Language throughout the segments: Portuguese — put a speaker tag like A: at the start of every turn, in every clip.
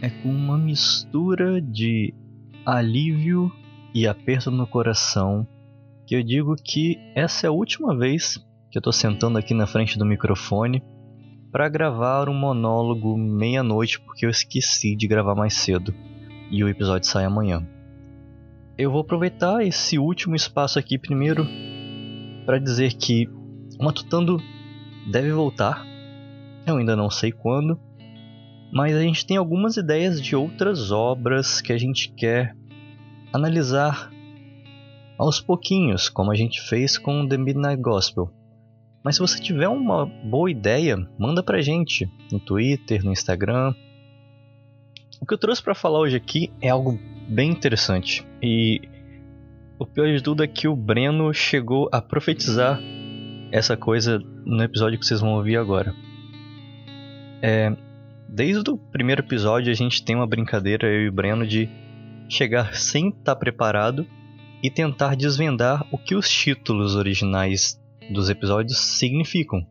A: é com uma mistura de alívio e aperto no coração que eu digo que essa é a última vez que eu estou sentando aqui na frente do microfone para gravar um monólogo meia-noite porque eu esqueci de gravar mais cedo e o episódio sai amanhã. Eu vou aproveitar esse último espaço aqui primeiro para dizer que o Matutando deve voltar. Eu ainda não sei quando, mas a gente tem algumas ideias de outras obras que a gente quer analisar aos pouquinhos, como a gente fez com The Midnight Gospel. Mas se você tiver uma boa ideia, manda pra gente no Twitter, no Instagram. O que eu trouxe para falar hoje aqui é algo bem interessante. E o pior de tudo é que o Breno chegou a profetizar essa coisa no episódio que vocês vão ouvir agora. É, desde o primeiro episódio a gente tem uma brincadeira, eu e o Breno, de chegar sem estar preparado e tentar desvendar o que os títulos originais dos episódios significam.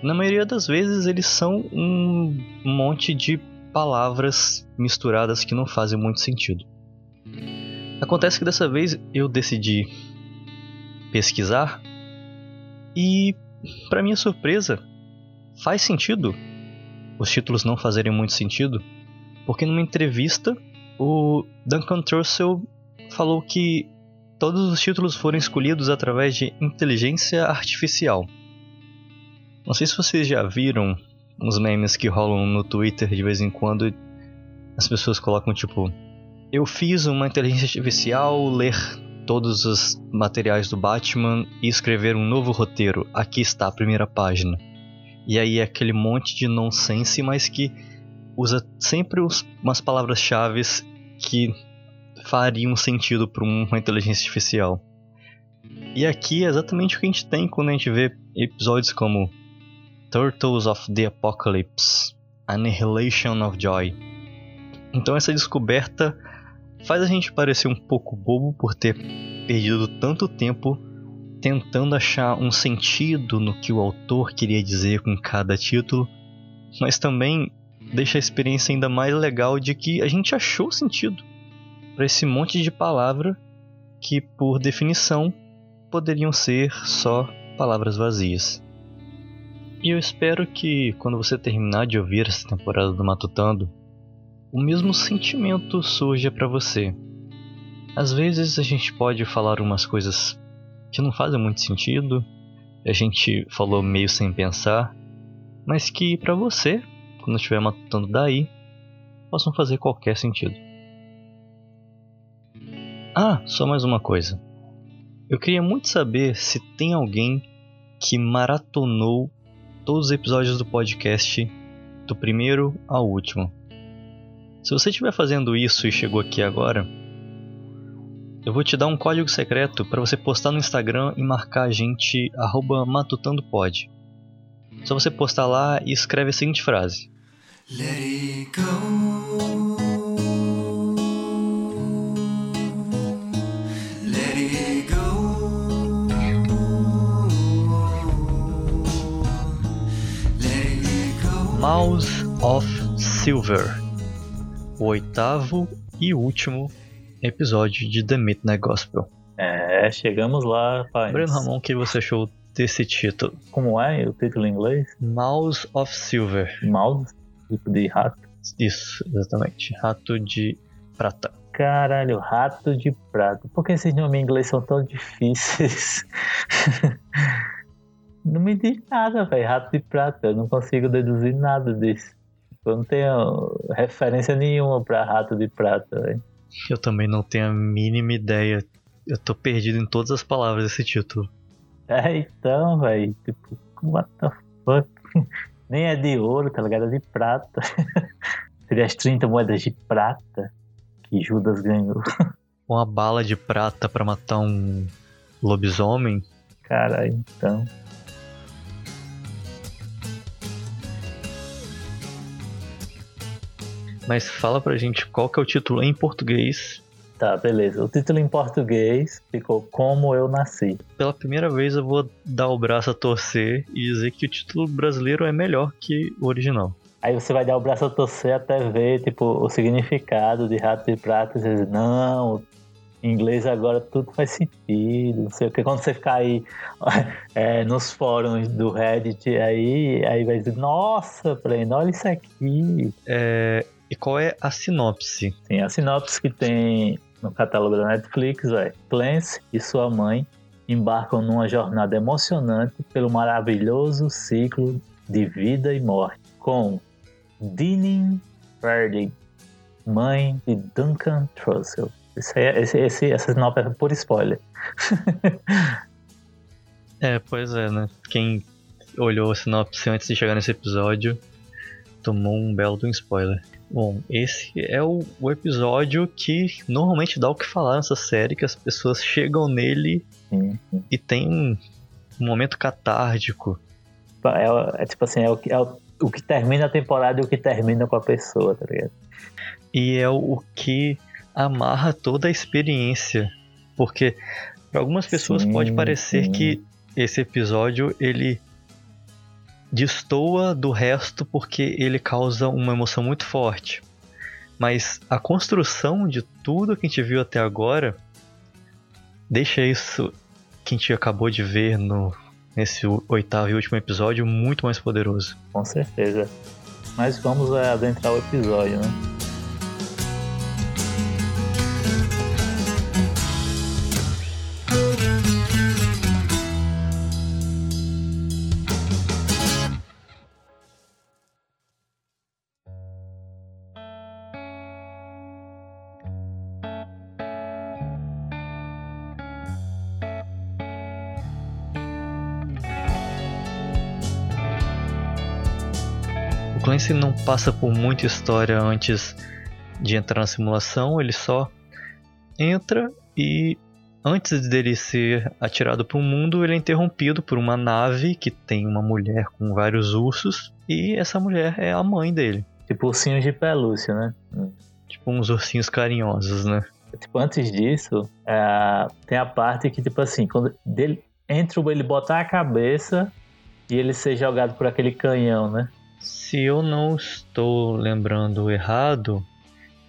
A: Na maioria das vezes eles são um monte de palavras misturadas que não fazem muito sentido. Acontece que dessa vez eu decidi pesquisar e, para minha surpresa, faz sentido os títulos não fazerem muito sentido, porque numa entrevista o Duncan Trussell falou que todos os títulos foram escolhidos através de inteligência artificial. Não sei se vocês já viram uns memes que rolam no Twitter de vez em quando. As pessoas colocam tipo: Eu fiz uma inteligência artificial ler todos os materiais do Batman e escrever um novo roteiro. Aqui está a primeira página. E aí é aquele monte de nonsense, mas que usa sempre umas palavras-chave que fariam sentido para uma inteligência artificial. E aqui é exatamente o que a gente tem quando a gente vê episódios como Turtles of the Apocalypse, Annihilation of Joy. Então essa descoberta faz a gente parecer um pouco bobo por ter perdido tanto tempo tentando achar um sentido no que o autor queria dizer com cada título, mas também deixa a experiência ainda mais legal de que a gente achou sentido para esse monte de palavra que, por definição, poderiam ser só palavras vazias. E eu espero que, quando você terminar de ouvir essa temporada do Matutando, o mesmo sentimento surja para você. Às vezes a gente pode falar umas coisas que não fazem muito sentido, a gente falou meio sem pensar, mas que para você, quando estiver matutando daí, possam fazer qualquer sentido. Ah, só mais uma coisa. Eu queria muito saber se tem alguém que maratonou todos os episódios do podcast do primeiro ao último. Se você estiver fazendo isso e chegou aqui agora, eu vou te dar um código secreto para você postar no Instagram e marcar a gente matutandopod. Só você postar lá e escreve a seguinte frase: Let it go. Mouse of Silver, o oitavo e último episódio de The Midnight Gospel.
B: É, chegamos lá, pai.
A: Breno Ramon, o que você achou desse título?
B: Como é o título em inglês?
A: Mouse of Silver.
B: Mouse? Tipo de rato?
A: Isso, exatamente. Rato de prata.
B: Caralho, rato de prata. Por que esses nomes em inglês são tão difíceis? não me diz nada, velho. Rato de prata. Eu não consigo deduzir nada disso. Eu não tenho referência nenhuma pra rato de prata, velho.
A: Eu também não tenho a mínima ideia. Eu tô perdido em todas as palavras desse título.
B: É, então, velho. Tipo, what the fuck? Nem é de ouro, tá ligado? É de prata. Seria as 30 moedas de prata que Judas ganhou.
A: Uma bala de prata para matar um lobisomem?
B: Cara, então.
A: Mas fala pra gente qual que é o título em português.
B: Tá, beleza. O título em português ficou Como Eu Nasci.
A: Pela primeira vez eu vou dar o braço a torcer e dizer que o título brasileiro é melhor que o original.
B: Aí você vai dar o braço a torcer até ver, tipo, o significado de rato de prata. E você diz, não, em inglês agora tudo faz sentido, não sei o que. Quando você ficar aí é, nos fóruns do Reddit, aí, aí vai dizer, nossa, Breno, olha isso aqui.
A: É, e qual é a sinopse?
B: Sim, a sinopse que tem no catálogo da Netflix é Clancy e sua mãe embarcam numa jornada emocionante pelo maravilhoso ciclo de vida e morte com Dinning Verdi, mãe de Duncan Trussell. Esse, esse, esse, essa sinopse é por spoiler.
A: é, pois é, né? Quem olhou a sinopse antes de chegar nesse episódio tomou um belo de um spoiler. Bom, esse é o, o, episódio que normalmente dá o que falar nessa série, que as pessoas chegam nele e tem um, momento catártico.
B: É, é, tipo assim, é o, é o, o que termina a temporada e o que termina com a pessoa, tá ligado?
A: E é o que amarra toda a experiência. Porque para algumas pessoas sim, pode parecer que esse episódio ele destoa do resto porque ele causa uma emoção muito forte. Mas a construção de tudo que a gente viu até agora deixa isso que a gente acabou de ver no, nesse oitavo e último episódio muito mais poderoso.
B: Com certeza. Mas vamos adentrar o episódio, né?
A: Passa por muita história antes de entrar na simulação, ele só entra e antes dele ser atirado para o mundo, ele é interrompido por uma nave que tem uma mulher com vários ursos e essa mulher é a mãe dele.
B: Tipo ursinhos de pelúcia, né?
A: Tipo uns ursinhos carinhosos, né?
B: Tipo, antes disso, é, tem a parte que, tipo assim, quando dele, entre ele botar a cabeça e ele ser jogado por aquele canhão, né?
A: Se eu não estou lembrando errado,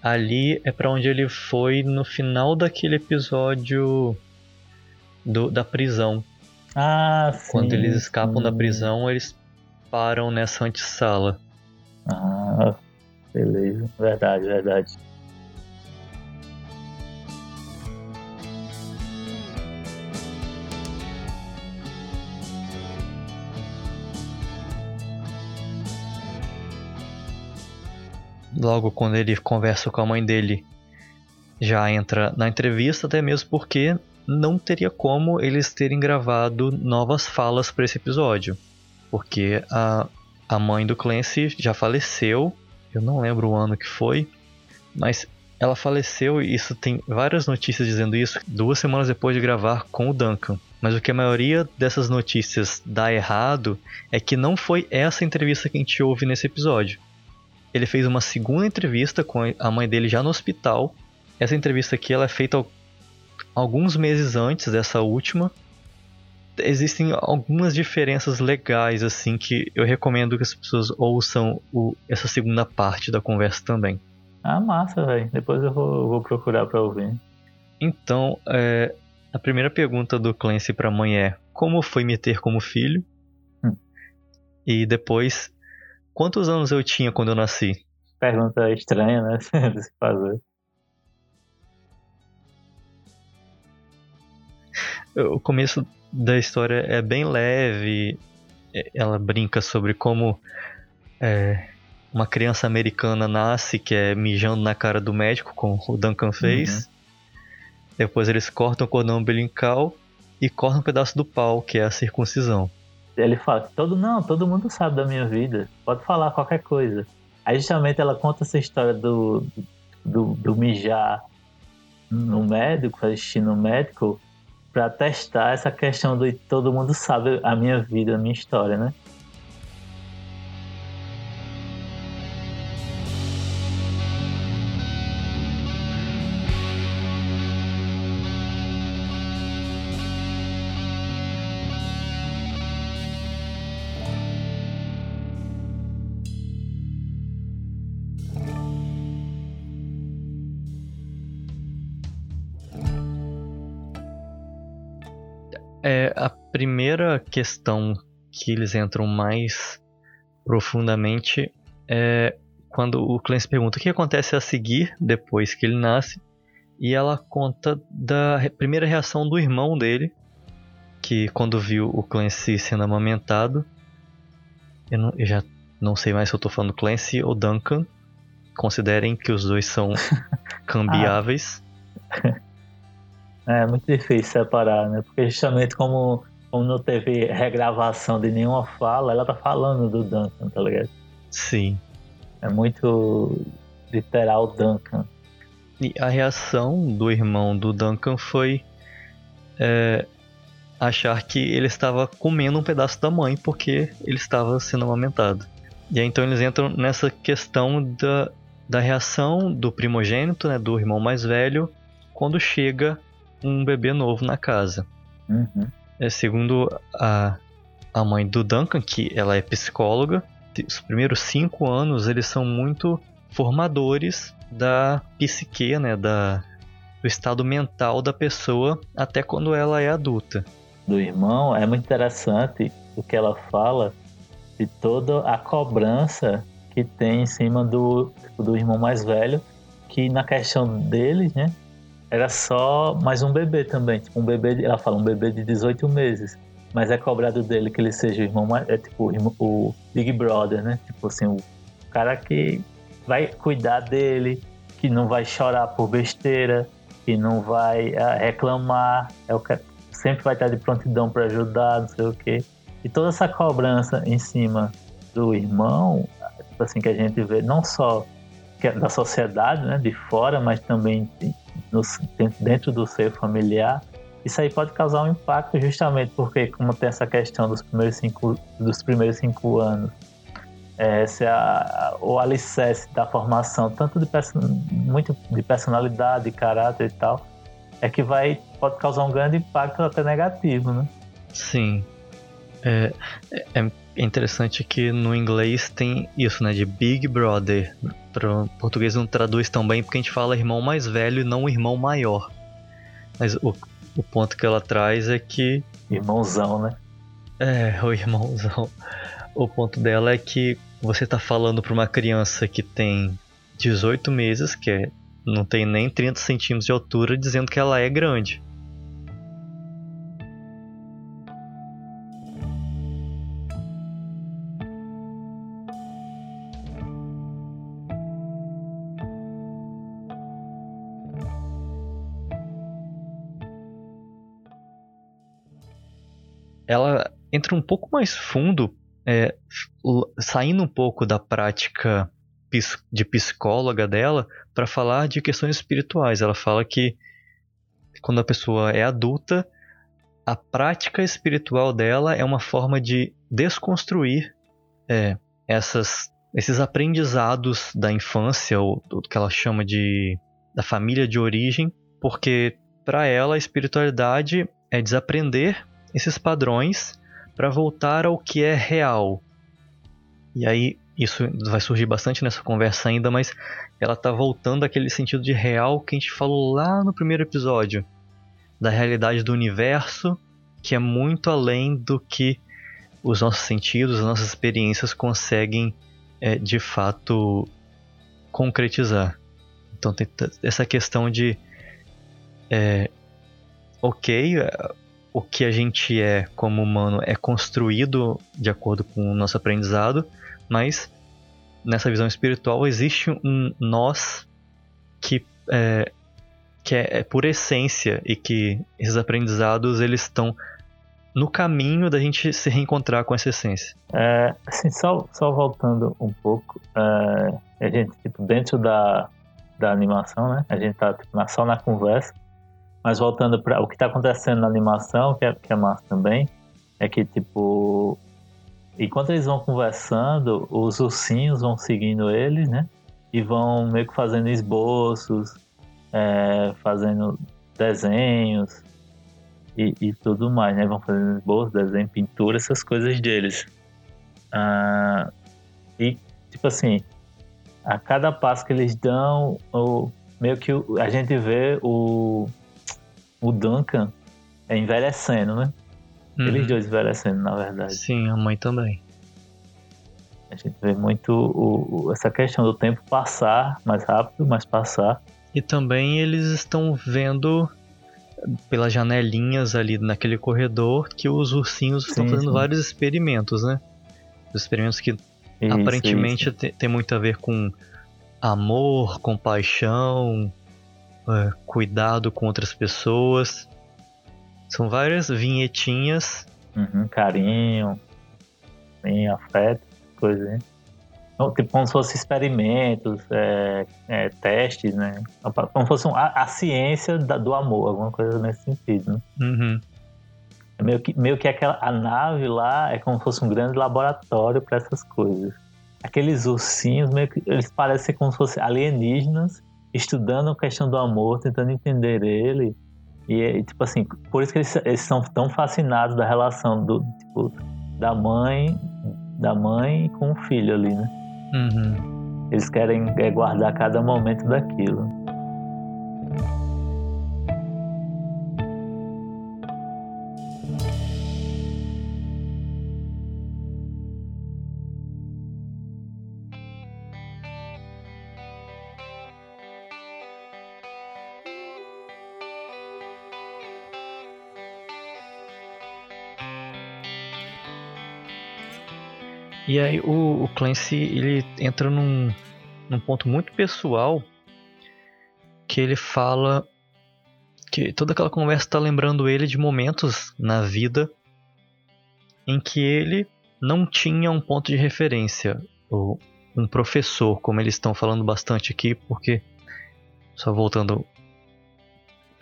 A: ali é para onde ele foi no final daquele episódio do, da prisão.
B: Ah, sim.
A: Quando eles escapam sim. da prisão, eles param nessa antessala.
B: Ah, beleza. Verdade, verdade.
A: Logo quando ele conversa com a mãe dele, já entra na entrevista, até mesmo porque não teria como eles terem gravado novas falas para esse episódio. Porque a, a mãe do Clancy já faleceu, eu não lembro o ano que foi, mas ela faleceu e isso tem várias notícias dizendo isso duas semanas depois de gravar com o Duncan. Mas o que a maioria dessas notícias dá errado é que não foi essa entrevista que a gente ouve nesse episódio ele fez uma segunda entrevista com a mãe dele já no hospital. Essa entrevista aqui ela é feita alguns meses antes dessa última. Existem algumas diferenças legais assim que eu recomendo que as pessoas ouçam o, essa segunda parte da conversa também.
B: Ah, massa, velho. Depois eu vou, vou procurar para ouvir.
A: Então, é, a primeira pergunta do Clancy para a mãe é: Como foi me ter como filho? Hum. E depois, Quantos anos eu tinha quando eu nasci?
B: Pergunta estranha, né? de se fazer.
A: O começo da história é bem leve. Ela brinca sobre como é, uma criança americana nasce, que é mijando na cara do médico, como o Duncan fez. Uhum. Depois eles cortam o cordão umbilical e cortam um pedaço do pau, que é a circuncisão.
B: Ele fala, todo não, todo mundo sabe da minha vida, pode falar qualquer coisa. Aí justamente ela conta essa história do, do, do mijar no médico, fazer xixi no médico, para testar essa questão do todo mundo sabe a minha vida, a minha história, né?
A: Primeira questão que eles entram mais profundamente é quando o Clancy pergunta o que acontece a seguir depois que ele nasce? E ela conta da primeira reação do irmão dele que quando viu o Clancy sendo amamentado eu, não, eu já não sei mais se eu tô falando Clancy ou Duncan considerem que os dois são cambiáveis.
B: É muito difícil separar, né? Porque justamente como, como não teve regravação de nenhuma fala, ela tá falando do Duncan, tá ligado?
A: Sim.
B: É muito literal Duncan.
A: E a reação do irmão do Duncan foi é, achar que ele estava comendo um pedaço da mãe porque ele estava sendo amamentado. E aí então eles entram nessa questão da, da reação do primogênito, né, do irmão mais velho, quando chega um bebê novo na casa.
B: Uhum.
A: É, segundo a, a mãe do Duncan, que ela é psicóloga, os primeiros cinco anos eles são muito formadores da psique, né, da, do estado mental da pessoa até quando ela é adulta.
B: Do irmão, é muito interessante o que ela fala de toda a cobrança que tem em cima do, do irmão mais velho, que na questão dele, né, era só mais um bebê também. Tipo, um bebê, ela fala, um bebê de 18 meses. Mas é cobrado dele que ele seja o irmão mais. É tipo o Big Brother, né? Tipo assim, o cara que vai cuidar dele, que não vai chorar por besteira, que não vai uh, reclamar, é o que sempre vai estar de prontidão para ajudar, não sei o quê. E toda essa cobrança em cima do irmão, tipo assim, que a gente vê não só é da sociedade, né, de fora, mas também no, dentro do seio familiar, isso aí pode causar um impacto justamente porque como tem essa questão dos primeiros cinco, dos primeiros cinco anos, é, esse é a, o alicerce da formação, tanto de, muito de personalidade, de caráter e tal, é que vai pode causar um grande impacto até negativo, né?
A: Sim. É, é interessante que no inglês tem isso, né? De Big Brother. Para português não traduz tão bem porque a gente fala irmão mais velho e não irmão maior. Mas o, o ponto que ela traz é que.
B: Irmãozão, né?
A: É, o irmãozão. O ponto dela é que você tá falando para uma criança que tem 18 meses, que é, não tem nem 30 centímetros de altura, dizendo que ela é grande. Ela entra um pouco mais fundo, é, saindo um pouco da prática de psicóloga dela para falar de questões espirituais. Ela fala que quando a pessoa é adulta, a prática espiritual dela é uma forma de desconstruir é, essas, esses aprendizados da infância, ou do que ela chama de da família de origem, porque para ela a espiritualidade é desaprender esses padrões para voltar ao que é real. E aí isso vai surgir bastante nessa conversa ainda, mas ela tá voltando àquele sentido de real que a gente falou lá no primeiro episódio, da realidade do universo, que é muito além do que os nossos sentidos, as nossas experiências conseguem é, de fato concretizar. Então tem essa questão de é, ok, o que a gente é como humano é construído de acordo com o nosso aprendizado, mas nessa visão espiritual existe um nós que é, que é, é por essência e que esses aprendizados eles estão no caminho da gente se reencontrar com essa essência.
B: É, assim, só, só voltando um pouco, é, a gente tipo, dentro da, da animação, né? A gente tá tipo, só na conversa mas voltando para o que está acontecendo na animação, que é, que é massa também, é que, tipo, enquanto eles vão conversando, os ursinhos vão seguindo eles, né? E vão meio que fazendo esboços, é, fazendo desenhos e, e, tudo mais, né? Vão fazendo esboços, desenho, pintura, essas coisas deles. Ah, e, tipo assim, a cada passo que eles dão, o, meio que a gente vê o, o Duncan é envelhecendo, né? Uhum. Eles dois envelhecendo, na verdade.
A: Sim, a mãe também.
B: A gente vê muito o, o, essa questão do tempo passar mais rápido, mas passar.
A: E também eles estão vendo pelas janelinhas ali naquele corredor que os ursinhos sim, estão fazendo sim. vários experimentos, né? Os experimentos que isso, aparentemente isso. Tem, tem muito a ver com amor, compaixão, é, cuidado com outras pessoas. São várias vinhetinhas.
B: Uhum, carinho, afeto, coisa, hein? Tipo, como se fossem experimentos, é, é, testes, né? Como se fosse um, a, a, ciência da, do amor, alguma coisa nesse sentido, né?
A: Uhum.
B: É meio que, meio que aquela, a nave lá é como se fosse um grande laboratório para essas coisas. Aqueles ursinhos, meio que, eles parecem como se fossem alienígenas estudando a questão do amor, tentando entender ele. E, tipo assim, por isso que eles, eles são tão fascinados da relação do, tipo, da mãe da mãe com o filho ali, né?
A: Uhum.
B: Eles querem é, guardar cada momento daquilo.
A: E aí o, o Clancy ele entra num, num ponto muito pessoal que ele fala que toda aquela conversa está lembrando ele de momentos na vida em que ele não tinha um ponto de referência, ou um professor, como eles estão falando bastante aqui, porque só voltando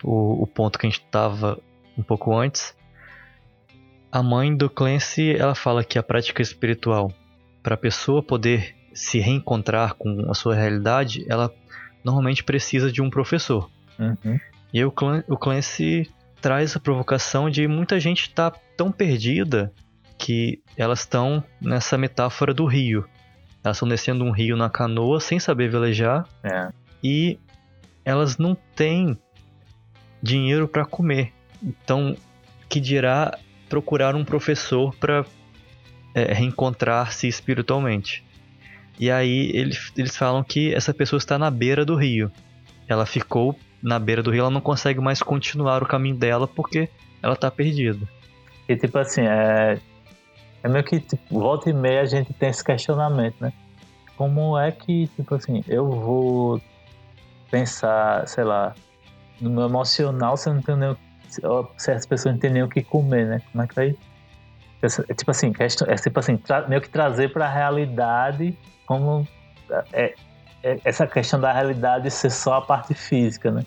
A: o, o ponto que a gente estava um pouco antes, a mãe do Clancy ela fala que a prática espiritual para a pessoa poder se reencontrar com a sua realidade, ela normalmente precisa de um professor.
B: Uhum.
A: E aí o, Clan, o Clancy traz a provocação de muita gente estar tá tão perdida que elas estão nessa metáfora do rio. Elas estão descendo um rio na canoa sem saber velejar
B: é.
A: e elas não têm dinheiro para comer. Então, que dirá procurar um professor para é, reencontrar-se espiritualmente. E aí eles, eles falam que essa pessoa está na beira do rio. Ela ficou na beira do rio, ela não consegue mais continuar o caminho dela porque ela está perdida.
B: E tipo assim, é, é meio que tipo, volta e meia a gente tem esse questionamento, né? Como é que, tipo assim, eu vou pensar, sei lá, no meu emocional se eu não tenho nem, se as pessoas não têm nem o que comer, né? Como é que vai é tipo assim, é tipo assim, meio que trazer para a realidade como é, é, essa questão da realidade ser só a parte física, né?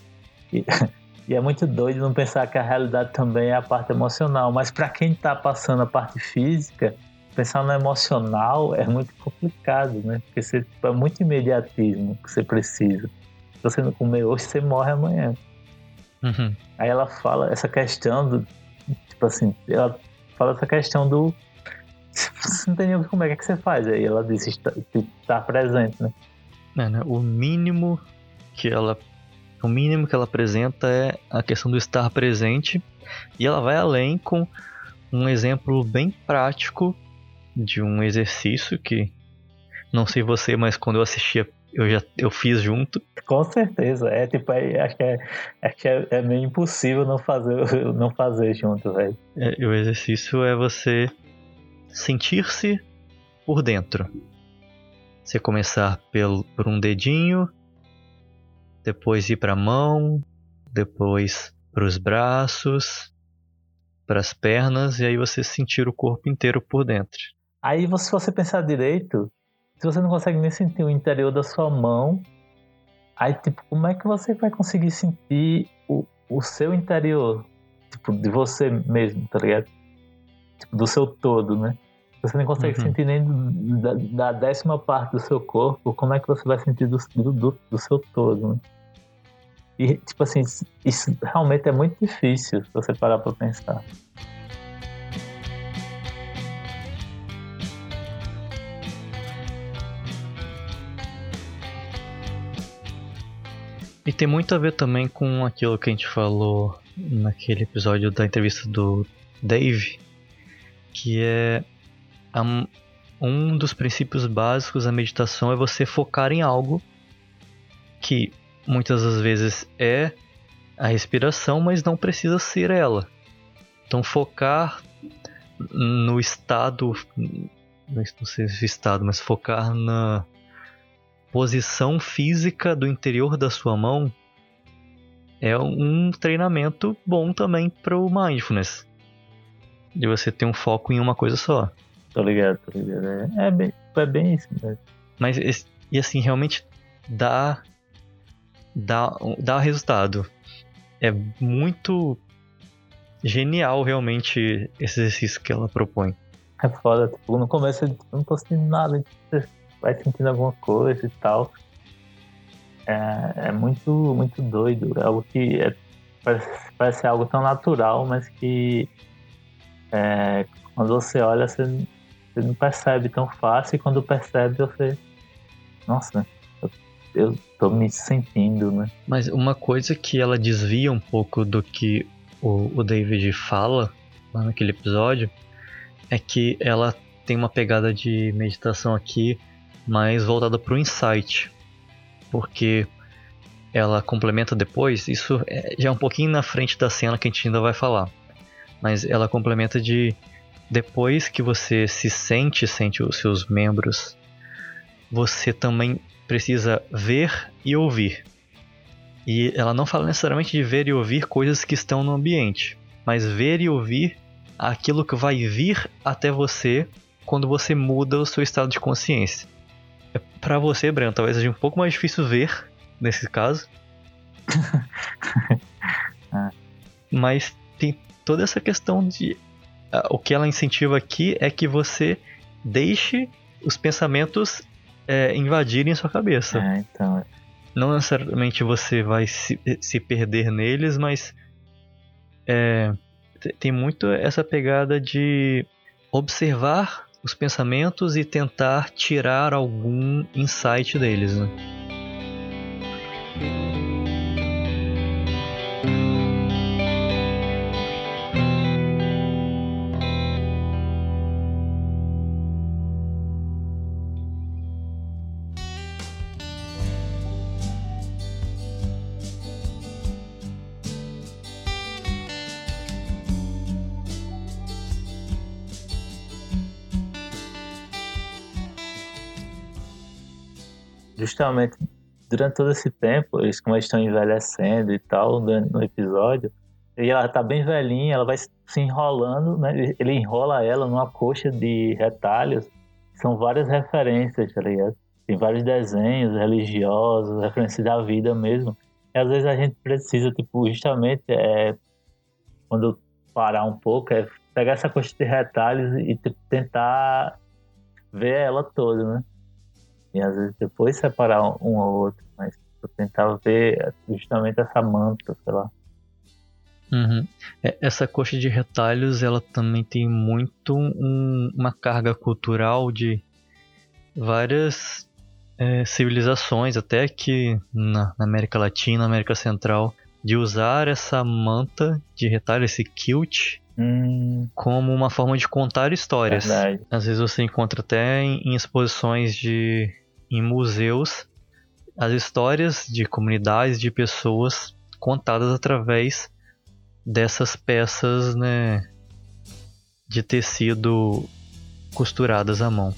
B: E, e é muito doido não pensar que a realidade também é a parte emocional, mas para quem está passando a parte física, pensar no emocional é muito complicado, né? Porque você, tipo, é muito imediatismo que você precisa. Se você não comer hoje, você morre amanhã.
A: Uhum.
B: Aí ela fala essa questão do, tipo assim, ela fala essa questão do. Você não tem nem como é que você faz. Aí ela diz estar, estar presente, né?
A: É, né? O mínimo que ela. O mínimo que ela apresenta é a questão do estar presente. E ela vai além com um exemplo bem prático de um exercício que não sei você, mas quando eu assistia eu já eu fiz junto.
B: Com certeza, é tipo, é, acho que, é, acho que é, é, meio impossível não fazer, não fazer junto, velho.
A: É, o exercício é você sentir-se por dentro. Você começar pelo, por um dedinho, depois ir para a mão, depois para os braços, para as pernas e aí você sentir o corpo inteiro por dentro.
B: Aí se você pensar direito, se você não consegue nem sentir o interior da sua mão, aí, tipo, como é que você vai conseguir sentir o, o seu interior? Tipo, de você mesmo, tá ligado? Tipo, do seu todo, né? Você não consegue uhum. sentir nem da, da, décima parte do seu corpo, como é que você vai sentir do, do, do seu todo, né? E, tipo assim, isso realmente é muito difícil se você parar pra pensar.
A: E tem muito a ver também com aquilo que a gente falou naquele episódio da entrevista do Dave, que é um dos princípios básicos da meditação é você focar em algo que muitas das vezes é a respiração, mas não precisa ser ela. Então focar no estado, não sei se estado, mas focar na posição física do interior da sua mão é um treinamento bom também para o mindfulness. De você ter um foco em uma coisa só.
B: Tô ligado, tô ligado. É, é bem, é bem isso mesmo.
A: Mas, e assim, realmente dá, dá, dá resultado. É muito genial, realmente, esse exercício que ela propõe.
B: É foda, tipo, no começo eu não tô sentindo nada, vai sentindo alguma coisa e tal é, é muito, muito doido. É algo que é, parece, parece algo tão natural, mas que é, quando você olha, você, você, não percebe tão fácil, e quando percebe, você. Nossa, eu, eu tô me sentindo, né?
A: Mas uma coisa que ela desvia um pouco do que o, o David fala lá naquele episódio é que ela tem uma pegada de meditação aqui mais voltada para o insight porque ela complementa depois, isso é, já é um pouquinho na frente da cena que a gente ainda vai falar. Mas ela complementa de depois que você se sente, sente os seus membros, você também precisa ver e ouvir. E ela não fala necessariamente de ver e ouvir coisas que estão no ambiente, mas ver e ouvir aquilo que vai vir até você quando você muda o seu estado de consciência. Para você, Breno, talvez seja um pouco mais difícil ver nesse caso. Ah. Mas tem toda essa questão de. Uh, o que ela incentiva aqui é que você deixe os pensamentos é, invadirem sua cabeça.
B: É, então.
A: Não necessariamente você vai se, se perder neles, mas é, tem muito essa pegada de observar os pensamentos e tentar tirar algum insight deles. Né?
B: Justamente durante todo esse tempo, eles como eles estão envelhecendo e tal no episódio, e ela tá bem velhinha, ela vai se enrolando, né? Ele enrola ela numa coxa de retalhos. São várias referências, tá ligado? Tem vários desenhos religiosos, referências da vida mesmo. E às vezes a gente precisa, tipo, justamente, é, quando parar um pouco, é pegar essa coxa de retalhos e tentar ver ela toda, né? E às vezes depois separar um ou outro, mas eu tentava ver justamente essa manta, sei lá.
A: Uhum. É, essa coxa de retalhos, ela também tem muito um, uma carga cultural de várias é, civilizações, até que na, na, América Latina, América Central, de usar essa manta de retalho, esse kilt,
B: hum.
A: como uma forma de contar histórias.
B: Verdade.
A: Às vezes você encontra até em, em exposições de em museus as histórias de comunidades, de pessoas contadas através dessas peças né, de tecido costuradas à mão.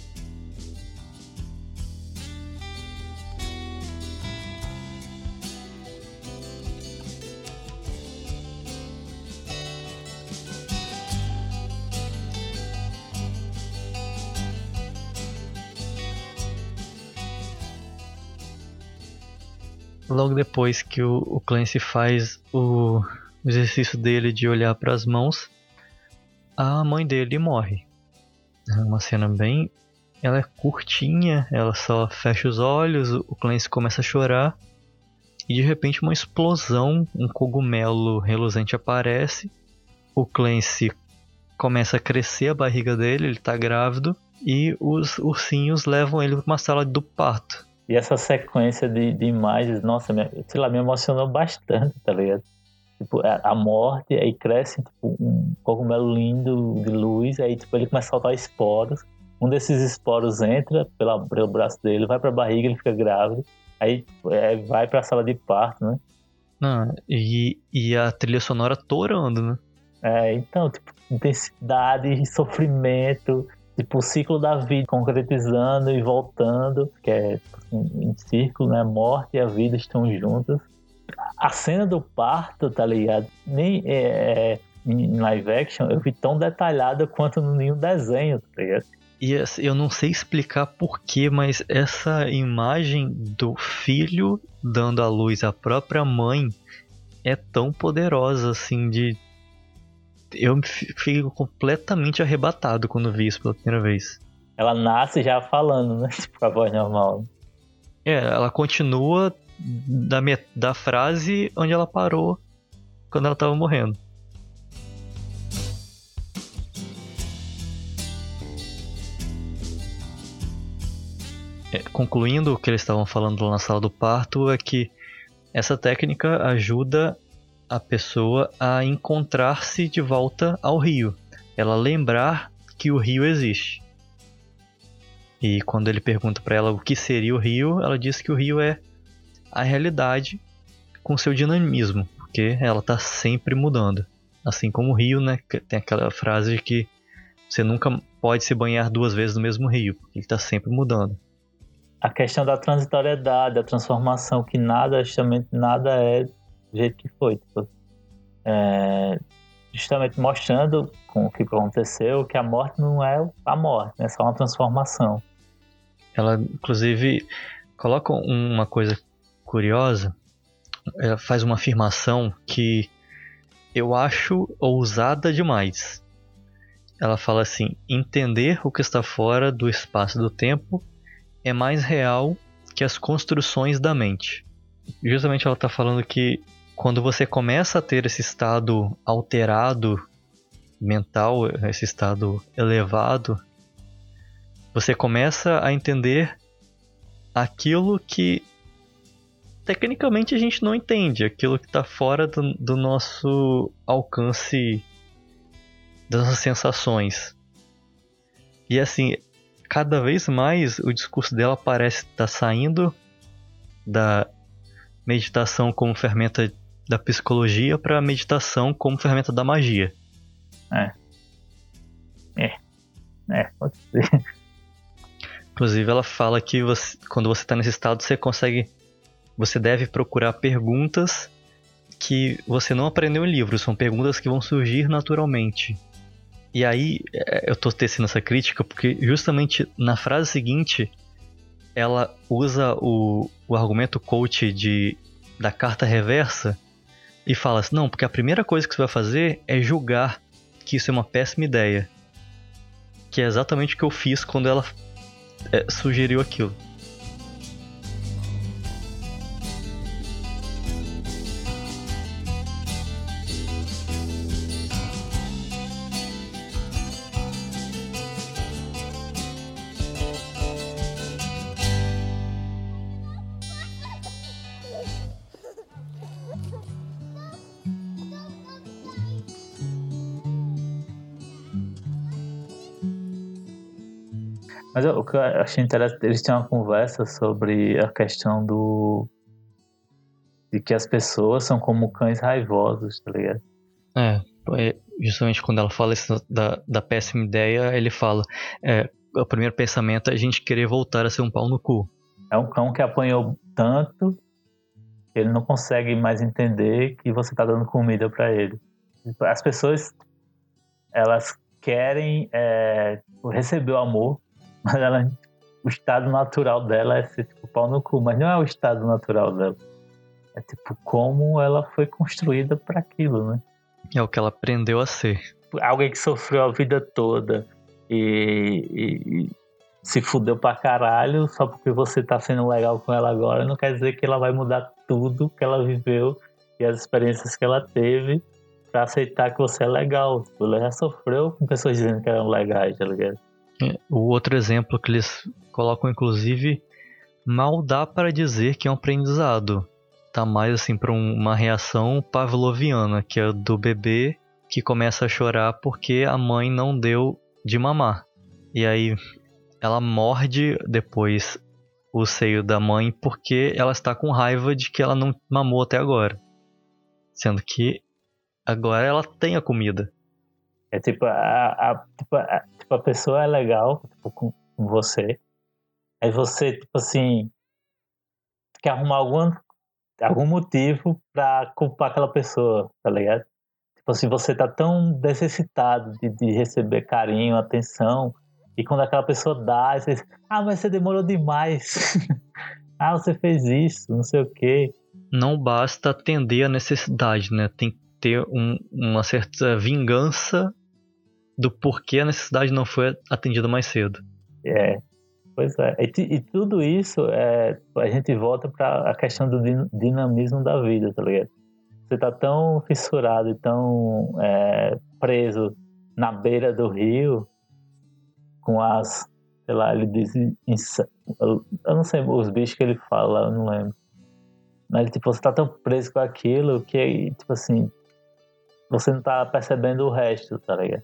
A: Logo depois que o, o Clancy faz o, o exercício dele de olhar para as mãos, a mãe dele morre. É uma cena bem. Ela é curtinha, ela só fecha os olhos, o Clancy começa a chorar e de repente uma explosão, um cogumelo reluzente aparece. O Clancy começa a crescer a barriga dele, ele está grávido e os ursinhos levam ele para uma sala do parto.
B: E essa sequência de, de imagens, nossa, me, sei lá, me emocionou bastante, tá ligado? tipo, a morte, aí cresce tipo, um cogumelo lindo de luz, aí tipo, ele começa a soltar esporos. Um desses esporos entra pela, pelo braço dele, vai pra barriga, ele fica grávido. Aí é, vai pra sala de parto, né?
A: Não, e, e a trilha sonora torando, né?
B: É, então, tipo, intensidade, sofrimento, tipo, o ciclo da vida concretizando e voltando, que é assim, em círculo, né? Morte e a vida estão juntas. A cena do parto, tá ligado? Nem é, é em live action eu vi tão detalhada quanto no nenhum desenho, tá ligado?
A: E eu não sei explicar porquê, mas essa imagem do filho dando à luz à própria mãe é tão poderosa assim de eu fico completamente arrebatado quando vi isso pela primeira vez.
B: Ela nasce já falando, né? Tipo, com a voz normal.
A: É, ela continua da, da frase onde ela parou quando ela tava morrendo. É, concluindo o que eles estavam falando lá na sala do parto, é que essa técnica ajuda a pessoa a encontrar-se de volta ao rio. Ela lembrar que o rio existe. E quando ele pergunta para ela o que seria o rio, ela diz que o rio é a realidade com seu dinamismo, porque ela está sempre mudando. Assim como o rio, né, tem aquela frase de que você nunca pode se banhar duas vezes no mesmo rio, porque ele está sempre mudando.
B: A questão da transitoriedade, da transformação, que nada, nada é do jeito que foi. Tipo, é, justamente mostrando com o que aconteceu que a morte não é a morte, é só uma transformação.
A: Ela, inclusive, coloca uma coisa curiosa. Ela faz uma afirmação que eu acho ousada demais. Ela fala assim: entender o que está fora do espaço e do tempo é mais real que as construções da mente. Justamente ela está falando que quando você começa a ter esse estado alterado mental, esse estado elevado, você começa a entender aquilo que tecnicamente a gente não entende, aquilo que está fora do, do, nosso alcance das nossas sensações. E assim, cada vez mais o discurso dela parece estar tá saindo da meditação como ferramenta da psicologia para a meditação como ferramenta da magia.
B: É. É. É, pode ser.
A: Inclusive, ela fala que você, quando você está nesse estado, você consegue. Você deve procurar perguntas que você não aprendeu em livro, são perguntas que vão surgir naturalmente. E aí, é, eu estou tecendo essa crítica porque, justamente na frase seguinte, ela usa o, o argumento coach de, da carta reversa e fala assim: não, porque a primeira coisa que você vai fazer é julgar que isso é uma péssima ideia. Que é exatamente o que eu fiz quando ela é, sugeriu aquilo.
B: Que eu achei interessante, eles têm uma conversa sobre a questão do. de que as pessoas são como cães raivosos, tá ligado?
A: É, é justamente quando ela fala isso da, da péssima ideia, ele fala: é, o primeiro pensamento é a gente querer voltar a ser um pau no cu.
B: É um cão que apanhou tanto que ele não consegue mais entender que você tá dando comida para ele. As pessoas, elas querem é, receber o amor, mas ela, o estado natural dela é ser tipo pau no cu, mas não é o estado natural dela. É tipo como ela foi construída para aquilo, né?
A: É o que ela aprendeu a ser.
B: Alguém que sofreu a vida toda e, e, e se fudeu pra caralho só porque você tá sendo legal com ela agora, não quer dizer que ela vai mudar tudo que ela viveu e as experiências que ela teve para aceitar que você é legal. Ela já sofreu com pessoas dizendo que eram legais, tá ligado?
A: É, o outro exemplo que eles colocam, inclusive, mal dá para dizer que é um aprendizado. tá mais assim para um, uma reação pavloviana, que é do bebê que começa a chorar porque a mãe não deu de mamar. E aí ela morde depois o seio da mãe porque ela está com raiva de que ela não mamou até agora. Sendo que agora ela tem a comida.
B: É tipo, a, a, tipo, a, tipo, a pessoa é legal tipo, com você. Aí você, tipo assim, quer arrumar algum, algum motivo pra culpar aquela pessoa, tá ligado? Tipo assim, você tá tão necessitado de, de receber carinho, atenção, e quando aquela pessoa dá, você diz, ah, mas você demorou demais. ah, você fez isso, não sei o quê.
A: Não basta atender a necessidade, né? Tem que ter um, uma certa vingança do porquê a necessidade não foi atendida mais cedo.
B: É, pois é. E, e tudo isso, é, a gente volta para a questão do dinamismo da vida, tá ligado? Você tá tão fissurado e tão é, preso na beira do rio com as, sei lá, ele diz, eu não sei os bichos que ele fala, eu não lembro. Mas tipo, você tá tão preso com aquilo que, tipo assim, você não tá percebendo o resto, tá ligado?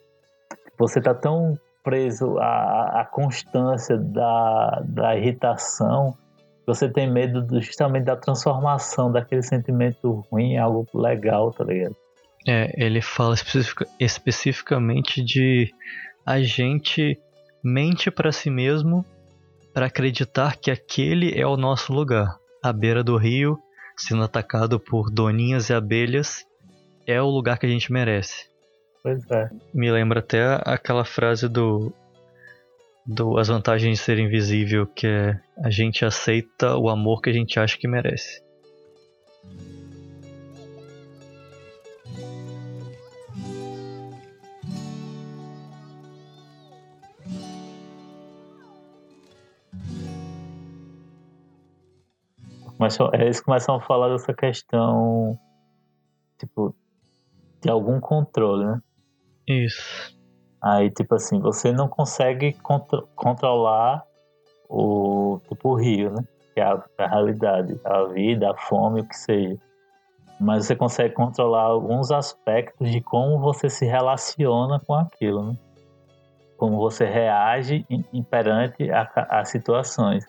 B: Você tá tão preso à, à constância da, da irritação, você tem medo justamente da transformação daquele sentimento ruim em algo legal, tá ligado?
A: É, ele fala especific, especificamente de a gente mente para si mesmo para acreditar que aquele é o nosso lugar. À beira do rio, sendo atacado por doninhas e abelhas, é o lugar que a gente merece.
B: Pois é.
A: Me lembra até aquela frase do, do As Vantagens de Ser Invisível, que é a gente aceita o amor que a gente acha que merece.
B: Começam, eles começam a falar dessa questão, tipo, de algum controle, né?
A: Isso.
B: Aí, tipo assim, você não consegue contro controlar o, tipo, o rio, né? Que é a, a realidade, a vida, a fome, o que seja. Mas você consegue controlar alguns aspectos de como você se relaciona com aquilo, né? Como você reage em, perante a, a situações.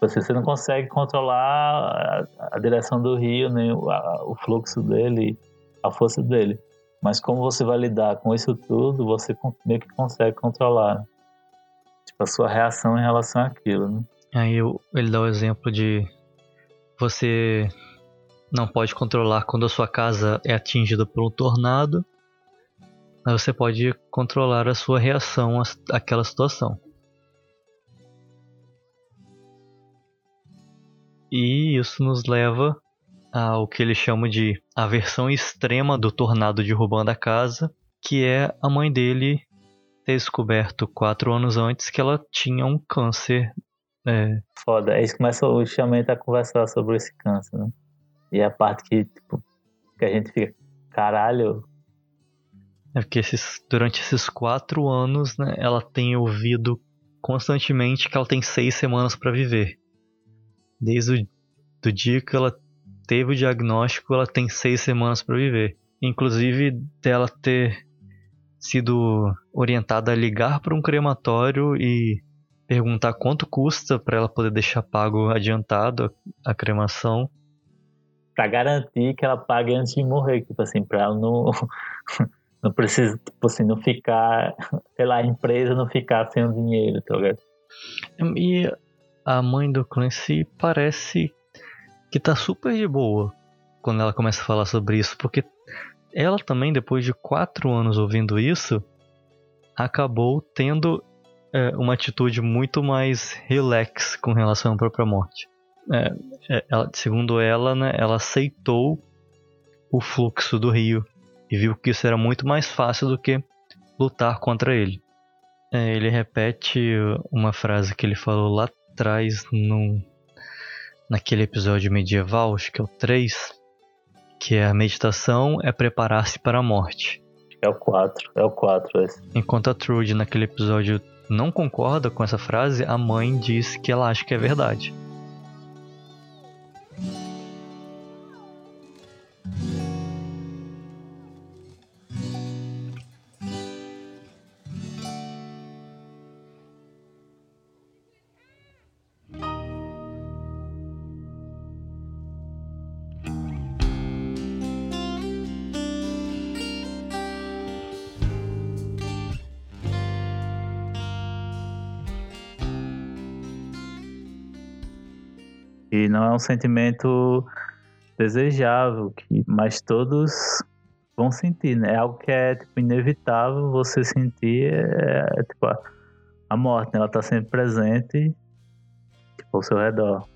B: Você, você não consegue controlar a, a direção do rio, nem o, o fluxo dele, a força dele. Mas como você vai lidar com isso tudo, você meio que consegue controlar. Tipo, a sua reação em relação àquilo, né?
A: Aí ele dá o exemplo de você não pode controlar quando a sua casa é atingida por um tornado, mas você pode controlar a sua reação àquela situação. E isso nos leva ao que ele chama de a versão extrema do tornado derrubando a casa, que é a mãe dele ter descoberto quatro anos antes que ela tinha um câncer. É...
B: Foda, aí começa justamente a conversar sobre esse câncer, né? E é a parte que, tipo, que a gente fica, caralho.
A: É porque esses, durante esses quatro anos, né, ela tem ouvido constantemente que ela tem seis semanas para viver. Desde o do dia que ela teve o diagnóstico, ela tem seis semanas para viver. Inclusive dela ter sido orientada a ligar para um crematório e perguntar quanto custa para ela poder deixar pago adiantado a, cremação.
B: Para garantir que ela pague antes de morrer, tipo assim, para ela não não precisa, tipo assim, não ficar, sei lá, a empresa não ficar sem o dinheiro, tá ligado?
A: E a mãe do Clancy parece que tá super de boa quando ela começa a falar sobre isso, porque ela também, depois de quatro anos ouvindo isso, acabou tendo é, uma atitude muito mais relax com relação à própria morte. É, é, ela, segundo ela, né, ela aceitou o fluxo do rio e viu que isso era muito mais fácil do que lutar contra ele. É, ele repete uma frase que ele falou lá traz num, naquele episódio medieval, acho que é o 3, que é a meditação é preparar-se para a morte.
B: É o 4, é o 4 esse.
A: Enquanto a Trude naquele episódio não concorda com essa frase, a mãe diz que ela acha que é verdade.
B: E não é um sentimento desejável, que, mas todos vão sentir, né? É algo que é tipo, inevitável você sentir, é, é tipo a, a, morte, né? ela está sempre presente tipo, ao seu redor.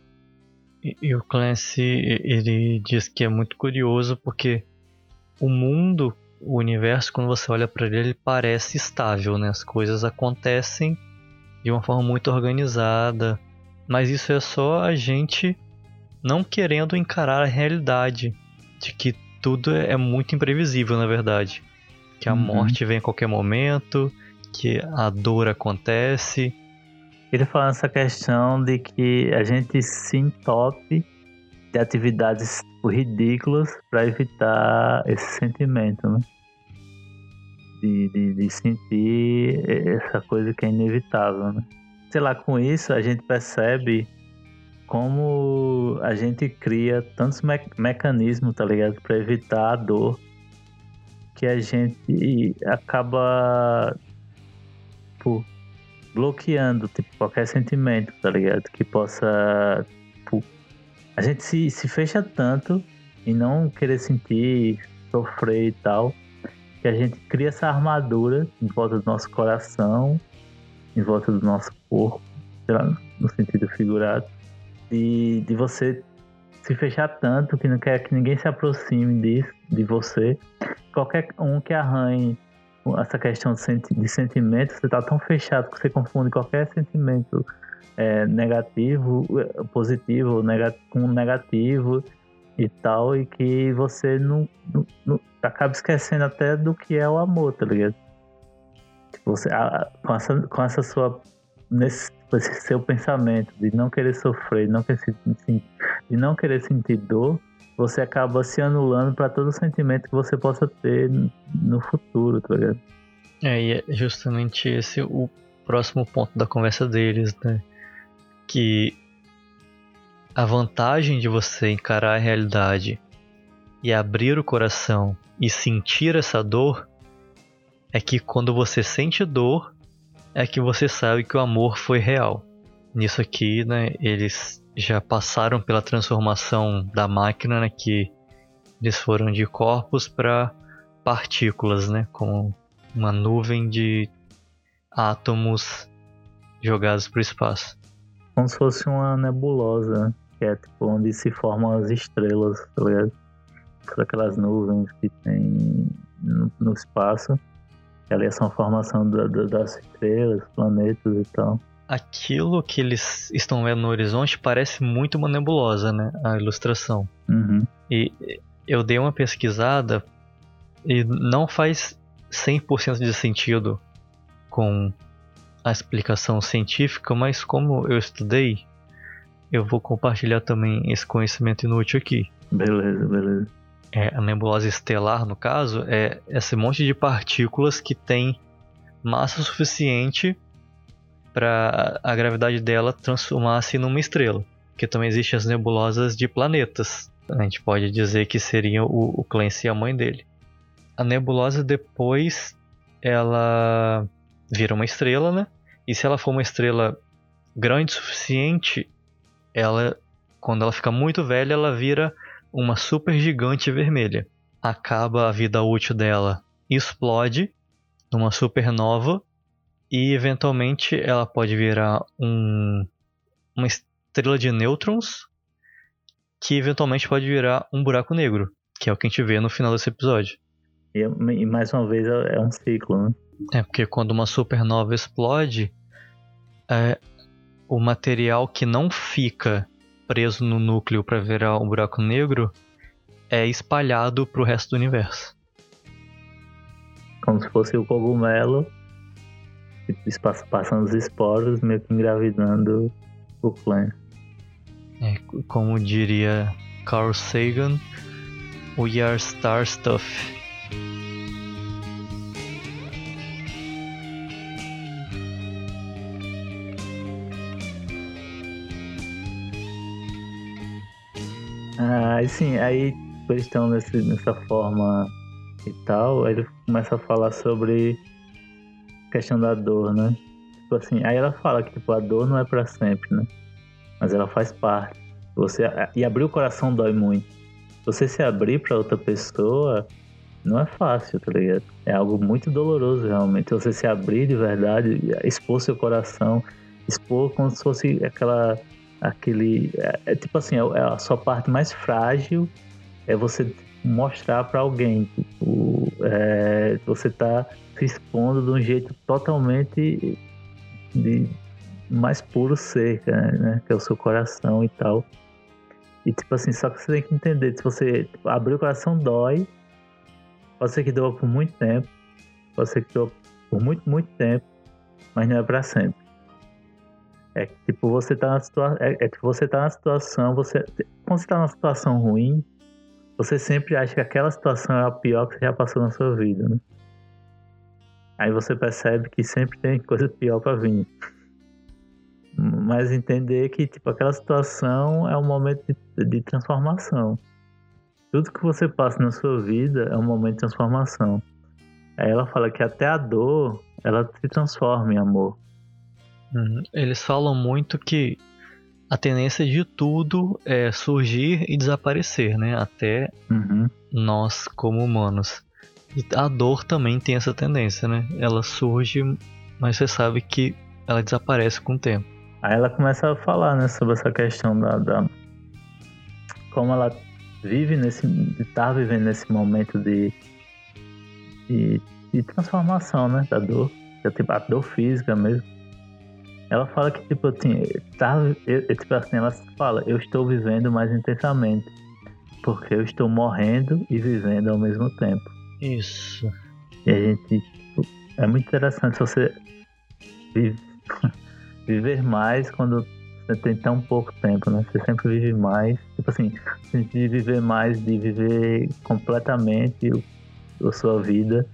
A: E, e o Clancy, ele diz que é muito curioso porque o mundo, o universo, quando você olha para ele, ele parece estável, né? As coisas acontecem de uma forma muito organizada, mas isso é só a gente não querendo encarar a realidade de que tudo é muito imprevisível, na verdade. Que a uhum. morte vem a qualquer momento, que a dor acontece.
B: Ele fala essa questão de que a gente se entope de atividades ridículas para evitar esse sentimento, né? De, de, de, sentir essa coisa que é inevitável, né? Sei lá, com isso a gente percebe como a gente cria tantos me mecanismos, tá ligado? Para evitar a dor que a gente acaba tipo, bloqueando tipo, qualquer sentimento, tá ligado? Que possa. Tipo, a gente se, se fecha tanto e não querer sentir, sofrer e tal, que a gente cria essa armadura em volta do nosso coração, em volta do nosso corpo, lá, no sentido figurado de, de você se fechar tanto que não quer que ninguém se aproxime disso, de você. Qualquer um que arranhe essa questão de, senti de sentimento, você está tão fechado que você confunde qualquer sentimento é, negativo, positivo com negativo e tal, e que você não, não, não, acaba esquecendo até do que é o amor, tá ligado? Você, a, com, essa, com essa sua nesse esse seu pensamento de não querer sofrer, de não querer, de não querer sentir dor, você acaba se anulando para todo sentimento que você possa ter no futuro, tá ligado?
A: É, e é justamente esse o próximo ponto da conversa deles, né? Que a vantagem de você encarar a realidade e abrir o coração e sentir essa dor é que quando você sente dor, é que você sabe que o amor foi real. Nisso aqui, né, eles já passaram pela transformação da máquina, né, que eles foram de corpos para partículas, né, como uma nuvem de átomos jogados para o espaço.
B: Como se fosse uma nebulosa, que é tipo onde se formam as estrelas, tá ligado? Aquelas nuvens que tem no, no espaço ali são a formação da, da, das estrelas, planetas e tal.
A: Aquilo que eles estão vendo no horizonte parece muito uma nebulosa, né? A ilustração.
B: Uhum.
A: E eu dei uma pesquisada e não faz 100% de sentido com a explicação científica, mas como eu estudei, eu vou compartilhar também esse conhecimento inútil aqui.
B: Beleza, beleza
A: é, a nebulosa estelar, no caso, é esse monte de partículas que tem massa suficiente para a gravidade dela transformar-se numa estrela. Que também existem as nebulosas de planetas. A gente pode dizer que seria o, o Clancy e a mãe dele. A nebulosa depois ela vira uma estrela, né? E se ela for uma estrela grande o suficiente, ela quando ela fica muito velha, ela vira uma supergigante vermelha. Acaba a vida útil dela, explode numa supernova e eventualmente ela pode virar um, uma estrela de nêutrons que eventualmente pode virar um buraco negro, que é o que a gente vê no final desse episódio.
B: E, e mais uma vez é, é um ciclo, né?
A: É, porque quando uma supernova explode, é, o material que não fica preso no núcleo para virar um buraco negro é espalhado para o resto do universo.
B: Como se fosse o cogumelo passando os esporos, meio que engravidando o clã.
A: É, como diria Carl Sagan, we are star stuff.
B: Aí sim, aí eles estão nesse, nessa forma e tal, aí ele começa a falar sobre a questão da dor, né? Tipo assim, aí ela fala que tipo, a dor não é para sempre, né? Mas ela faz parte. Você, e abrir o coração dói muito. Você se abrir para outra pessoa não é fácil, tá ligado? É algo muito doloroso, realmente. Você se abrir de verdade, expor seu coração, expor como se fosse aquela. Aquele. É, é tipo assim, é, é a sua parte mais frágil é você mostrar para alguém. Tipo, é, você tá se expondo de um jeito totalmente de mais puro ser, né? Que é o seu coração e tal. E tipo assim, só que você tem que entender, se você tipo, abrir o coração dói, pode ser que doa por muito tempo, pode ser que doa por muito, muito tempo, mas não é para sempre. É tipo, você tá na situação. É, é tipo, você tá na situação, você. Quando você tá numa situação ruim, você sempre acha que aquela situação é a pior que você já passou na sua vida, né? Aí você percebe que sempre tem coisa pior para vir. Mas entender que tipo aquela situação é um momento de, de transformação. Tudo que você passa na sua vida é um momento de transformação. Aí ela fala que até a dor, ela se transforma em amor.
A: Uhum. Eles falam muito que a tendência de tudo é surgir e desaparecer, né? Até uhum. nós como humanos. E a dor também tem essa tendência, né? Ela surge, mas você sabe que ela desaparece com o tempo.
B: Aí ela começa a falar, né, sobre essa questão da, da como ela vive nesse, tá vivendo nesse momento de, de, de transformação, né, da dor, da tipo a dor física mesmo ela fala que, tipo assim, tá, eu, tipo assim, ela fala, eu estou vivendo mais intensamente. Porque eu estou morrendo e vivendo ao mesmo tempo.
A: Isso.
B: E a gente, tipo, é muito interessante você vive, viver mais quando você tem tão pouco tempo, né? Você sempre vive mais. Tipo assim, de viver mais, de viver completamente a sua vida,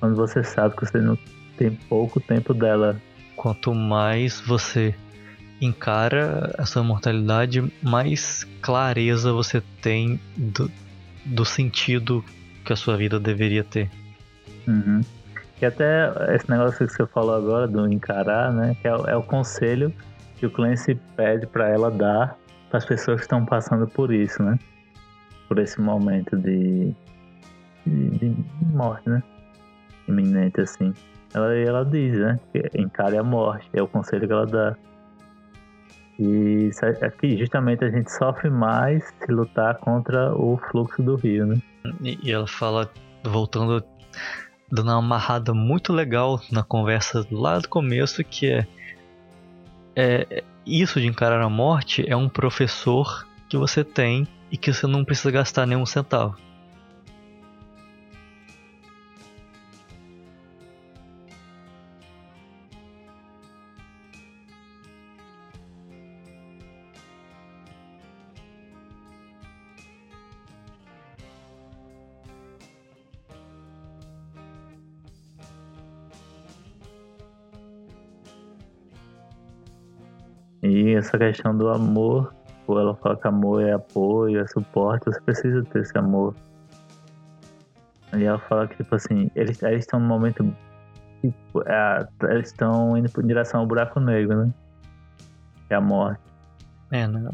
B: quando você sabe que você não tem pouco tempo dela
A: quanto mais você encara essa mortalidade, mais clareza você tem do, do sentido que a sua vida deveria ter.
B: Uhum. E até esse negócio que você falou agora do encarar, né? Que é, é o conselho que o Clancy pede para ela dar para as pessoas que estão passando por isso, né? Por esse momento de, de, de morte, né? Iminente, assim ela, ela diz, né? Que encare a morte, é o conselho que ela dá. E aqui justamente a gente sofre mais se lutar contra o fluxo do rio, né?
A: E ela fala, voltando, dando uma amarrada muito legal na conversa lá do começo, que é, é isso de encarar a morte é um professor que você tem e que você não precisa gastar nenhum centavo.
B: Essa questão do amor, ou ela fala que amor é apoio, é suporte, você precisa ter esse amor. E ela fala que, tipo assim, eles, estão no momento. Tipo, é, eles estão indo em direção ao buraco negro, né? É a morte.
A: É, né?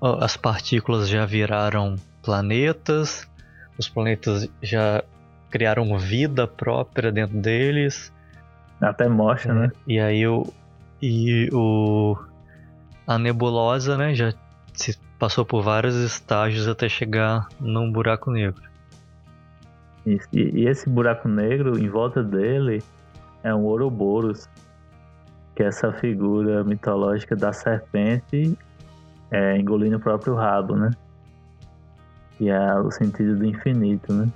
A: As partículas já viraram planetas, os planetas já criaram vida própria dentro deles.
B: Até mostra, é, né?
A: E aí o, e o a nebulosa, né, já se passou por vários estágios até chegar num buraco negro.
B: E, e, esse buraco negro, em volta dele, é um Ouroboros, que é essa figura mitológica da serpente é, engolindo o próprio rabo, né? Que é o sentido do infinito, né?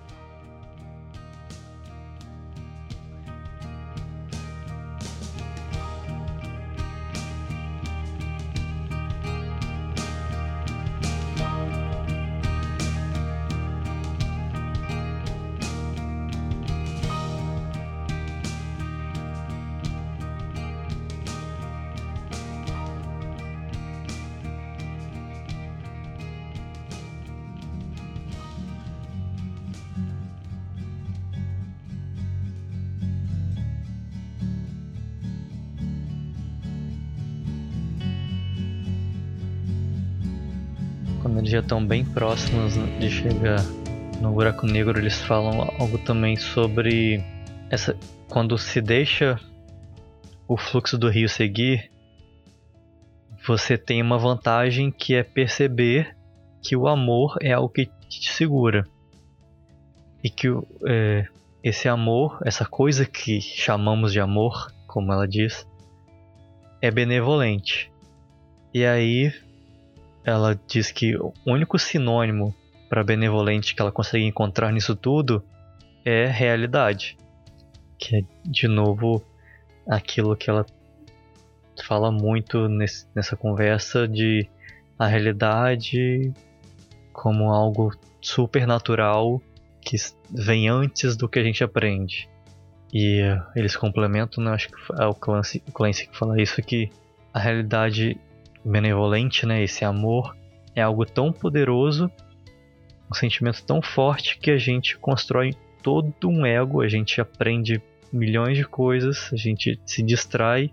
A: Eles já estão bem próximos de chegar no buraco negro, eles falam algo também sobre essa quando se deixa o fluxo do rio seguir, você tem uma vantagem que é perceber que o amor é algo que te segura e que é, esse amor, essa coisa que chamamos de amor, como ela diz, é benevolente. E aí ela diz que o único sinônimo para benevolente que ela consegue encontrar nisso tudo é realidade. Que é, de novo, aquilo que ela fala muito nesse, nessa conversa de a realidade como algo supernatural que vem antes do que a gente aprende. E eles complementam, né, acho que é o Clancy, o Clancy que fala isso, que a realidade benevolente, né, esse amor, é algo tão poderoso, um sentimento tão forte que a gente constrói todo um ego, a gente aprende milhões de coisas, a gente se distrai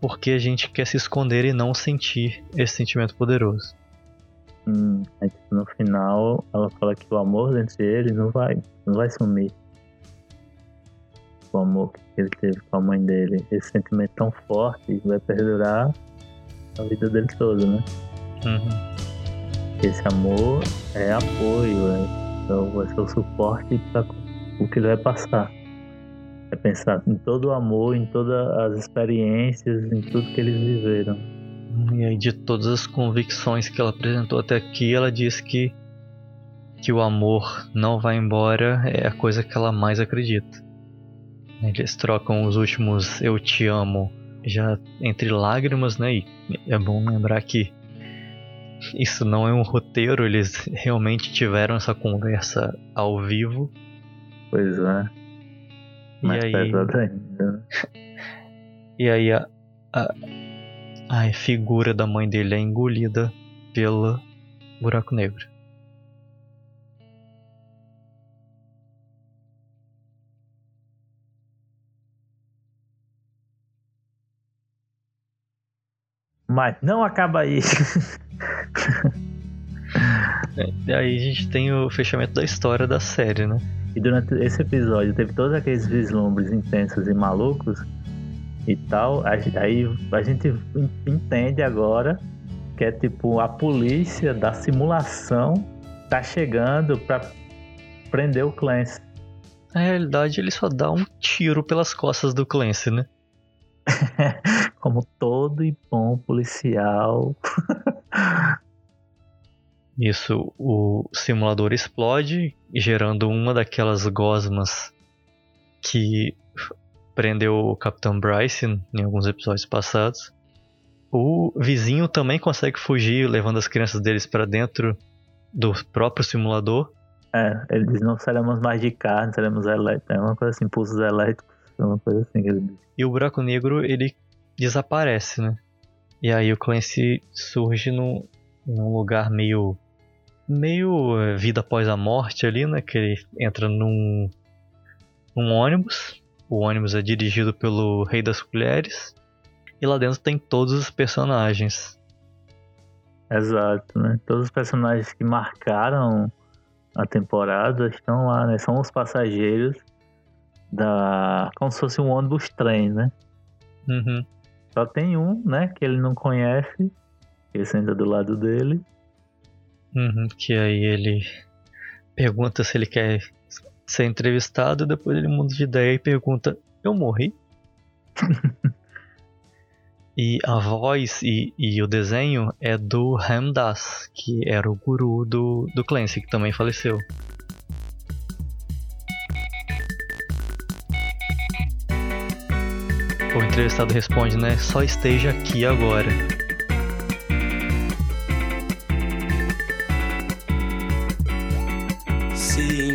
A: porque a gente quer se esconder e não sentir esse sentimento poderoso.
B: Hum, no final ela fala que o amor entre eles não vai, não vai sumir. O amor que ele teve com a mãe dele, esse sentimento tão forte vai perdurar a vida dele toda, né?
A: Uhum.
B: Esse amor é apoio, é, então vai ser o suporte para o que ele vai passar. É pensar em todo o amor, em todas as experiências, em tudo que eles viveram.
A: E aí, de todas as convicções que ela apresentou até aqui, ela diz que, que o amor não vai embora é a coisa que ela mais acredita. Eles trocam os últimos eu te amo já entre lágrimas, né? E é bom lembrar que isso não é um roteiro, eles realmente tiveram essa conversa ao vivo.
B: Pois é. Mais e aí, ainda. Né?
A: e aí a, a, a figura da mãe dele é engolida pelo buraco negro.
B: Mas não acaba aí.
A: é, aí a gente tem o fechamento da história da série, né?
B: E durante esse episódio teve todos aqueles vislumbres intensos e malucos e tal. Aí a gente entende agora que é tipo a polícia da simulação tá chegando pra prender o Clancy.
A: Na realidade, ele só dá um tiro pelas costas do Clancy, né?
B: Como todo e bom policial.
A: Isso, o simulador explode, gerando uma daquelas gosmas que prendeu o Capitão Bryce em alguns episódios passados. O vizinho também consegue fugir, levando as crianças deles para dentro do próprio simulador.
B: É, ele diz: não seremos mais de carne, seremos elétricos. É uma coisa assim, pulsos elétricos, é uma coisa assim que ele diz.
A: E o buraco negro, ele desaparece, né? E aí o Clancy surge num, num lugar meio meio eh, vida após a morte ali, né? Que ele entra num, num ônibus. O ônibus é dirigido pelo Rei das Colheres. E lá dentro tem todos os personagens.
B: Exato, né? Todos os personagens que marcaram a temporada estão lá, né? São os passageiros da. como se fosse um ônibus trem, né?
A: Uhum.
B: Só tem um, né? Que ele não conhece. Ele senta do lado dele.
A: Uhum, que aí ele pergunta se ele quer ser entrevistado, depois ele muda de ideia e pergunta: Eu morri? e a voz e, e, o desenho é do Ramdas, que era o guru do, do Clancy, que também faleceu. entrevistado responde, né? Só esteja aqui agora. Sim.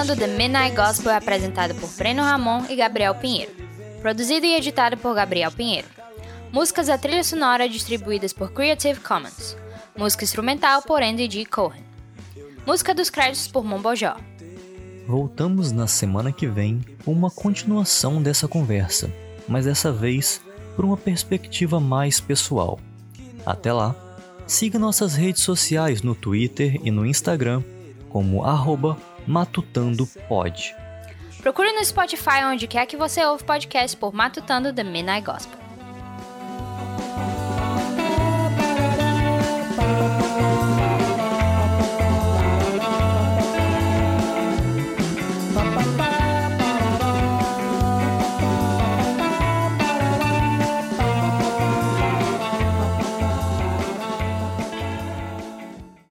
C: Matutando The Midnight Gospel apresentado por Breno Ramon e Gabriel Pinheiro. Produzido e editado por Gabriel Pinheiro. Músicas da trilha sonora distribuídas por Creative Commons. Música instrumental por Andy G. Cohen. Música dos créditos por Mombojó.
A: Voltamos na semana que vem com uma continuação dessa conversa, mas dessa vez por uma perspectiva mais pessoal. Até lá, siga nossas redes sociais no Twitter e no Instagram como arroba matutandopod.
C: Procure no Spotify onde quer que você ouve podcast por Matutando The Midnight Gospel.